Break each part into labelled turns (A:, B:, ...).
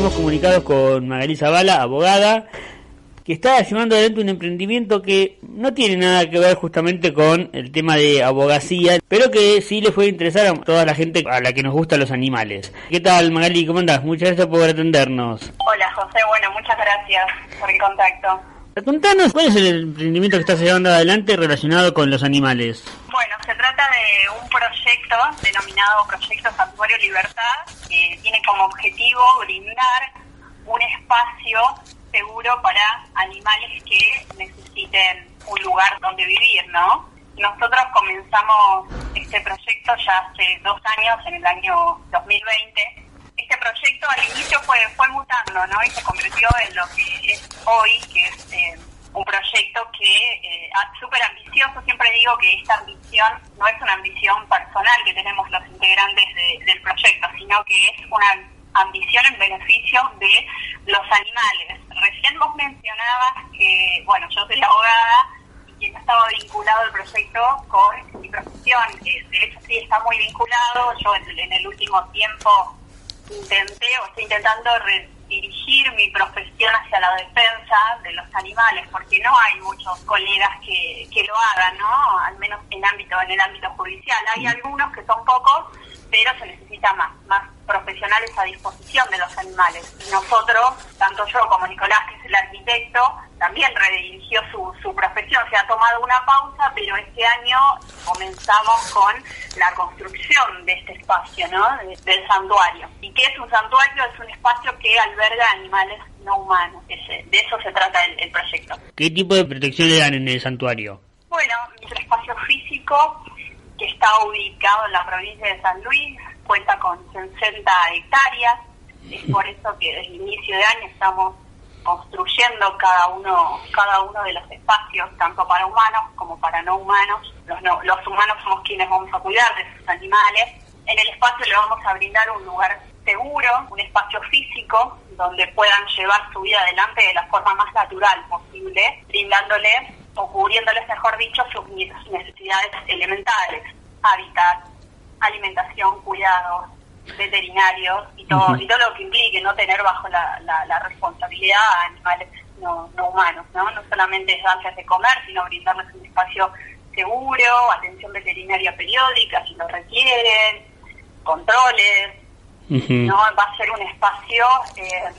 A: Estamos comunicados con Magali Zavala, abogada, que está llevando adelante un emprendimiento que no tiene nada que ver justamente con el tema de abogacía, pero que sí le puede interesar a toda la gente a la que nos gustan los animales. ¿Qué tal, Magali? ¿Cómo andás? Muchas gracias por atendernos.
B: Hola, José. Bueno, muchas gracias por el contacto.
A: Contanos, ¿cuál es el emprendimiento que estás llevando adelante relacionado con los animales?
B: Bueno, se trata de un proyecto denominado Proyecto Santuario Libertad, que tiene como objetivo brindar un espacio seguro para animales que necesiten un lugar donde vivir, ¿no? Nosotros comenzamos este proyecto ya hace dos años, en el año 2020. Este proyecto al inicio fue, fue mutando, ¿no? Y se convirtió en lo que es hoy, que es eh, un proyecto que eh, súper ambicioso. Siempre digo que esta ambición no es una ambición personal que tenemos los integrantes del proyecto, sino que es una ambición en beneficio de los animales. Recién vos mencionabas que, bueno, yo soy abogada y quien estaba vinculado al proyecto con mi profesión, que de hecho sí está muy vinculado. Yo en, el último tiempo intenté o estoy intentando dirigir mi profesión hacia la defensa de los animales, porque no hay muchos colegas que, que lo hagan, ¿no? Al menos en ámbito en el ámbito judicial. Hay algunos que son pocos, pero se necesita más, más profesionales a disposición de los animales. Y nosotros, tanto yo como Nicolás, que es el arquitecto, también redirigió su, su profesión. Se ha tomado una pausa, pero este año comenzamos con la construcción de este espacio, ¿no? del santuario. ¿Y qué es un santuario? Es un espacio que alberga animales no humanos. de eso se trata el, el proyecto.
A: ¿Qué tipo de protección le dan en el santuario?
B: Bueno, es un espacio físico que está ubicado en la provincia de San Luis, cuenta con 60 hectáreas, es por eso que desde el inicio de año estamos construyendo cada uno cada uno de los espacios, tanto para humanos como para no humanos. Los, los humanos somos quienes vamos a cuidar de esos animales. En el espacio le vamos a brindar un lugar seguro, un espacio físico donde puedan llevar su vida adelante de la forma más natural posible, brindándoles o cubriéndoles, mejor dicho, sus necesidades elementales, hábitat, alimentación, cuidados, veterinarios y todo, y todo lo que implique no tener bajo la, la, responsabilidad a animales no, no humanos, ¿no? No solamente es darles de comer, sino brindarles un espacio seguro, atención veterinaria periódica si lo requieren, controles, ¿no? Va a ser un espacio eh,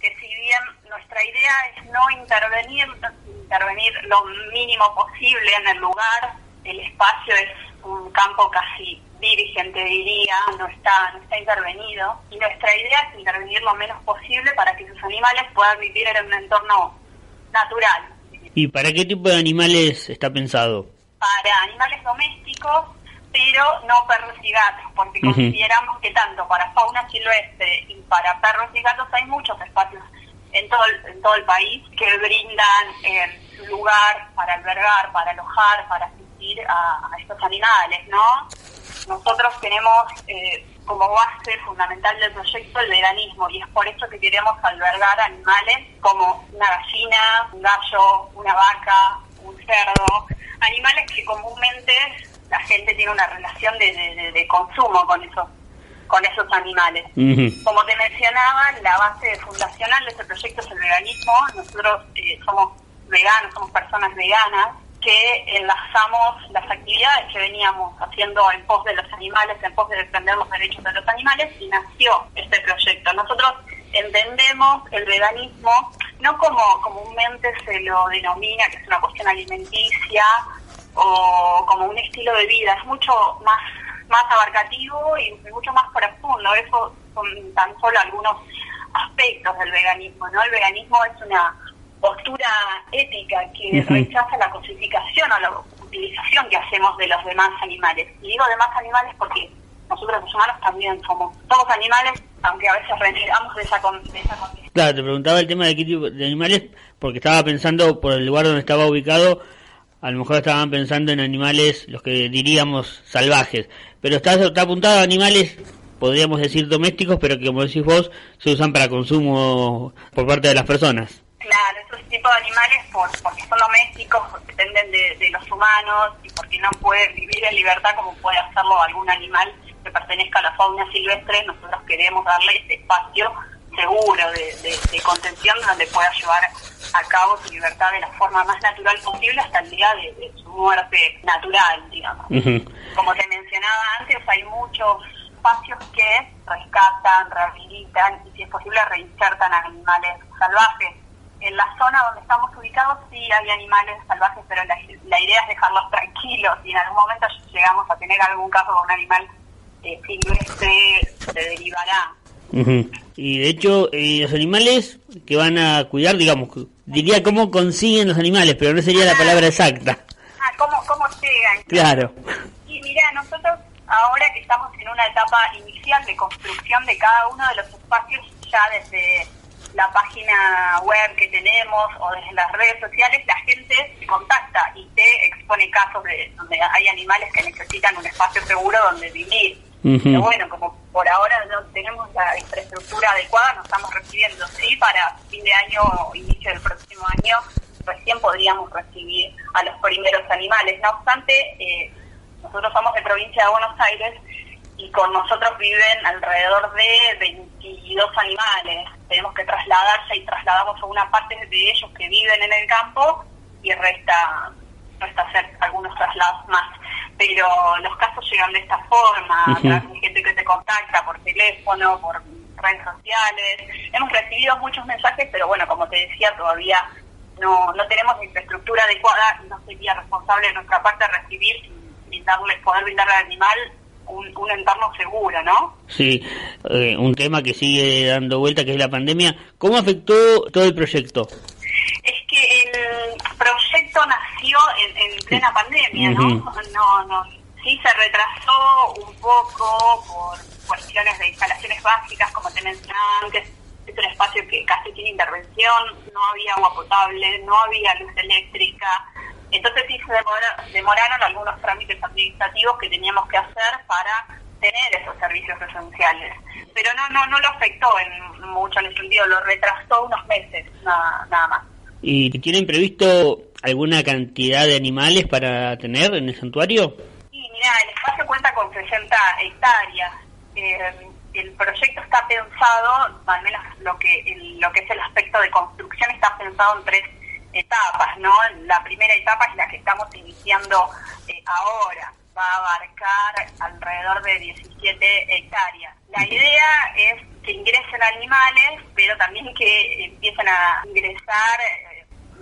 B: que si bien nuestra idea es no intervenir, intervenir lo mínimo posible en el lugar, el espacio es un campo casi dirigente diría, no está, no está intervenido. Y nuestra idea es intervenir lo menos posible para que sus animales puedan vivir en un entorno natural.
A: ¿Y para qué tipo de animales está pensado?
B: Para animales domésticos, pero no perros y gatos, porque consideramos que tanto para fauna silvestre y para perros y gatos hay muchos espacios en todo el, en todo el país que brindan eh, lugar para albergar, para alojar, para asistir a, a estos animales, ¿no? Nosotros tenemos eh, como base fundamental del proyecto el veganismo y es por eso que queremos albergar animales como una gallina, un gallo, una vaca, un cerdo, animales que comúnmente la gente tiene una relación de, consumo con esos con esos animales. Como te mencionaba, la base fundacional de este proyecto es el veganismo. Nosotros eh, somos veganos, somos personas veganas que enlazamos las actividades que veníamos haciendo en pos de los animales, en pos de defender los derechos de los animales, y nació este proyecto. Nosotros entendemos el veganismo no como comúnmente se lo denomina, que es una cuestión alimenticia o como un estilo de vida, es mucho más, más abarcativo y mucho más profundo. Eso son tan solo algunos aspectos del veganismo, ¿no? El veganismo es una postura ética que rechaza la cosificación o la utilización que hacemos de los demás animales. Y digo demás animales porque nosotros los humanos también somos, somos animales, aunque a veces renegamos de esa, de esa condición.
A: Claro, te preguntaba el tema de qué tipo de animales, porque estaba pensando por el lugar donde estaba ubicado, a lo mejor estaban pensando en animales, los que diríamos salvajes, pero está, está apuntado a animales, podríamos decir domésticos, pero que como decís vos, se usan para consumo por parte de las personas.
B: Estos tipos de animales, por, porque son domésticos, porque dependen de, los humanos y porque no pueden vivir en libertad como puede hacerlo algún animal que pertenezca a la fauna silvestre, nosotros queremos darle ese espacio seguro de, contención donde pueda llevar a cabo su libertad de la forma más natural posible hasta el día de, su muerte natural, digamos. Como te mencionaba antes, hay muchos espacios que rescatan, rehabilitan y si es posible reinsertan animales salvajes. En la zona donde estamos ubicados sí hay animales salvajes, pero la, idea es dejarlos tranquilos y en algún momento llegamos a tener algún caso con un animal eh, silvestre, se derivará
A: y de hecho, eh, los animales que van a cuidar, digamos, diría cómo consiguen los animales, pero no sería la palabra exacta.
B: Ah, ¿cómo, cómo llegan?
A: Claro.
B: Y mira, nosotros ahora que estamos en una etapa inicial de construcción de cada uno de los espacios, ya desde la página web que tenemos o desde las redes sociales, la gente se contacta y te expone casos de donde hay animales que necesitan un espacio seguro donde vivir. Pero bueno, como por ahora no tenemos la infraestructura adecuada, nos estamos recibiendo. Sí, para fin de año o inicio del próximo año, recién podríamos recibir a los primeros animales. No obstante, eh, nosotros somos de provincia de Buenos Aires y con nosotros viven alrededor de 22 animales. Tenemos que trasladarse y trasladamos a una parte de ellos que viven en el campo y resta, resta hacer algunos traslados más pero los casos llegan de esta forma, gente que te contacta por teléfono, por redes sociales. Hemos recibido muchos mensajes, pero bueno, como te decía, todavía no, no tenemos infraestructura adecuada y no sería responsable de nuestra parte recibir y darle, poder brindarle al animal un, un entorno seguro, ¿no?
A: Sí, eh, un tema que sigue dando vuelta, que es la pandemia. ¿Cómo afectó todo el proyecto?
B: Es que el proyecto nació en, plena pandemia, ¿no? no, no Sí se retrasó un poco por cuestiones de instalaciones básicas, como te mencionaba antes, es un espacio que casi tiene intervención, no había agua potable, no había luz eléctrica, entonces sí se demoraron algunos trámites administrativos que teníamos que hacer para tener esos servicios esenciales. Pero no, no, no lo afectó en mucho en el sentido, lo retrasó unos meses, nada, nada más.
A: ¿Y tienen previsto alguna cantidad de animales para tener en el santuario?
B: Sí, mira, el espacio cuenta con 60 hectáreas. Eh, el proyecto está pensado, al menos lo que lo que es el aspecto de construcción, está pensado en tres etapas, ¿no? La primera etapa es la que estamos iniciando eh, ahora, va a abarcar alrededor de 17 hectáreas. La idea es que ingresen animales, pero también que empiecen a ingresar eh,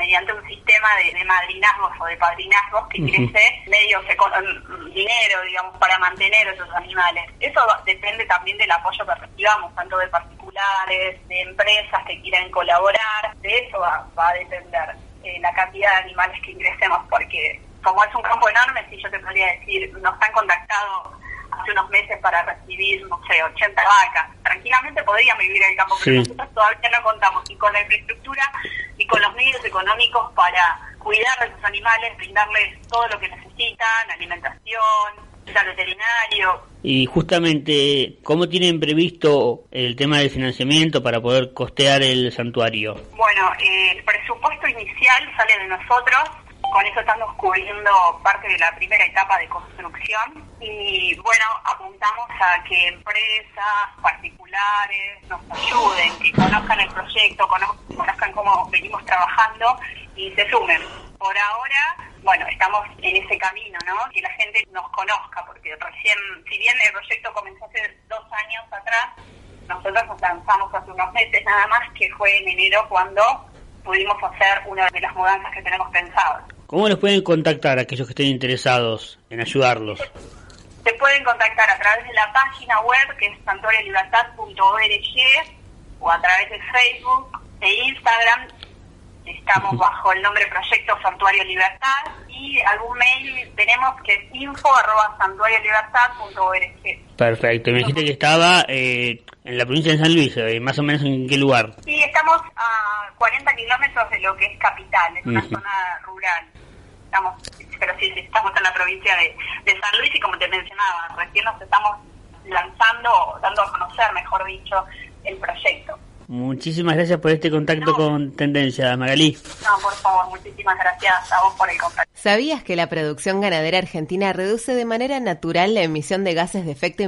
B: mediante un sistema de, madrinazgos o de padrinazgos que crece medios dinero, digamos, para mantener esos animales. Eso depende también del apoyo que recibamos, tanto de particulares, de empresas que quieran colaborar. De eso va, a depender eh, la cantidad de animales que ingresemos, porque como es un campo enorme, si yo te podría decir, nos han contactado hace unos meses para recibir, no sé, 80 vacas. Tranquilamente podríamos vivir en el campo, pero nosotros todavía no contamos ni con la infraestructura y con los medios económicos para cuidar de sus animales, brindarles todo lo que necesitan, alimentación, el veterinario.
A: Y justamente, ¿cómo tienen previsto el tema del financiamiento para poder costear el santuario?
B: Bueno, eh, el presupuesto inicial sale de nosotros, con eso estamos cubriendo parte de la primera etapa de construcción y bueno, apuntamos a que empresas particulares nos ayuden, que conozcan el proyecto, conozcan cómo venimos trabajando y se sumen. Por ahora, bueno, estamos en ese camino, ¿no? Que la gente nos conozca, porque recién, si bien el proyecto comenzó hace dos años atrás, nosotros nos lanzamos hace unos meses nada más, que fue en enero cuando pudimos hacer una de las mudanzas que tenemos pensadas.
A: ¿Cómo les pueden contactar aquellos que estén interesados en ayudarlos?
B: Se pueden contactar a través de la página web que es santuariolibertad.org o a través de Facebook e Instagram. Estamos bajo el nombre Proyecto Santuario Libertad y algún mail tenemos que es info arroba
A: Perfecto, me dijiste que estaba eh, en la provincia de San Luis, eh, más o menos en qué lugar.
B: Sí, estamos a 40 kilómetros de lo que es capital, es una zona rural estamos, pero sí, estamos en la provincia de, San Luis y como te mencionaba, recién nos estamos lanzando, dando a conocer, mejor dicho, el proyecto.
A: Muchísimas gracias por este contacto con Tendencia, Magalí.
B: No, por favor, muchísimas gracias a vos por el contacto.
C: ¿Sabías que la producción ganadera argentina reduce de manera natural la emisión de gases de efecto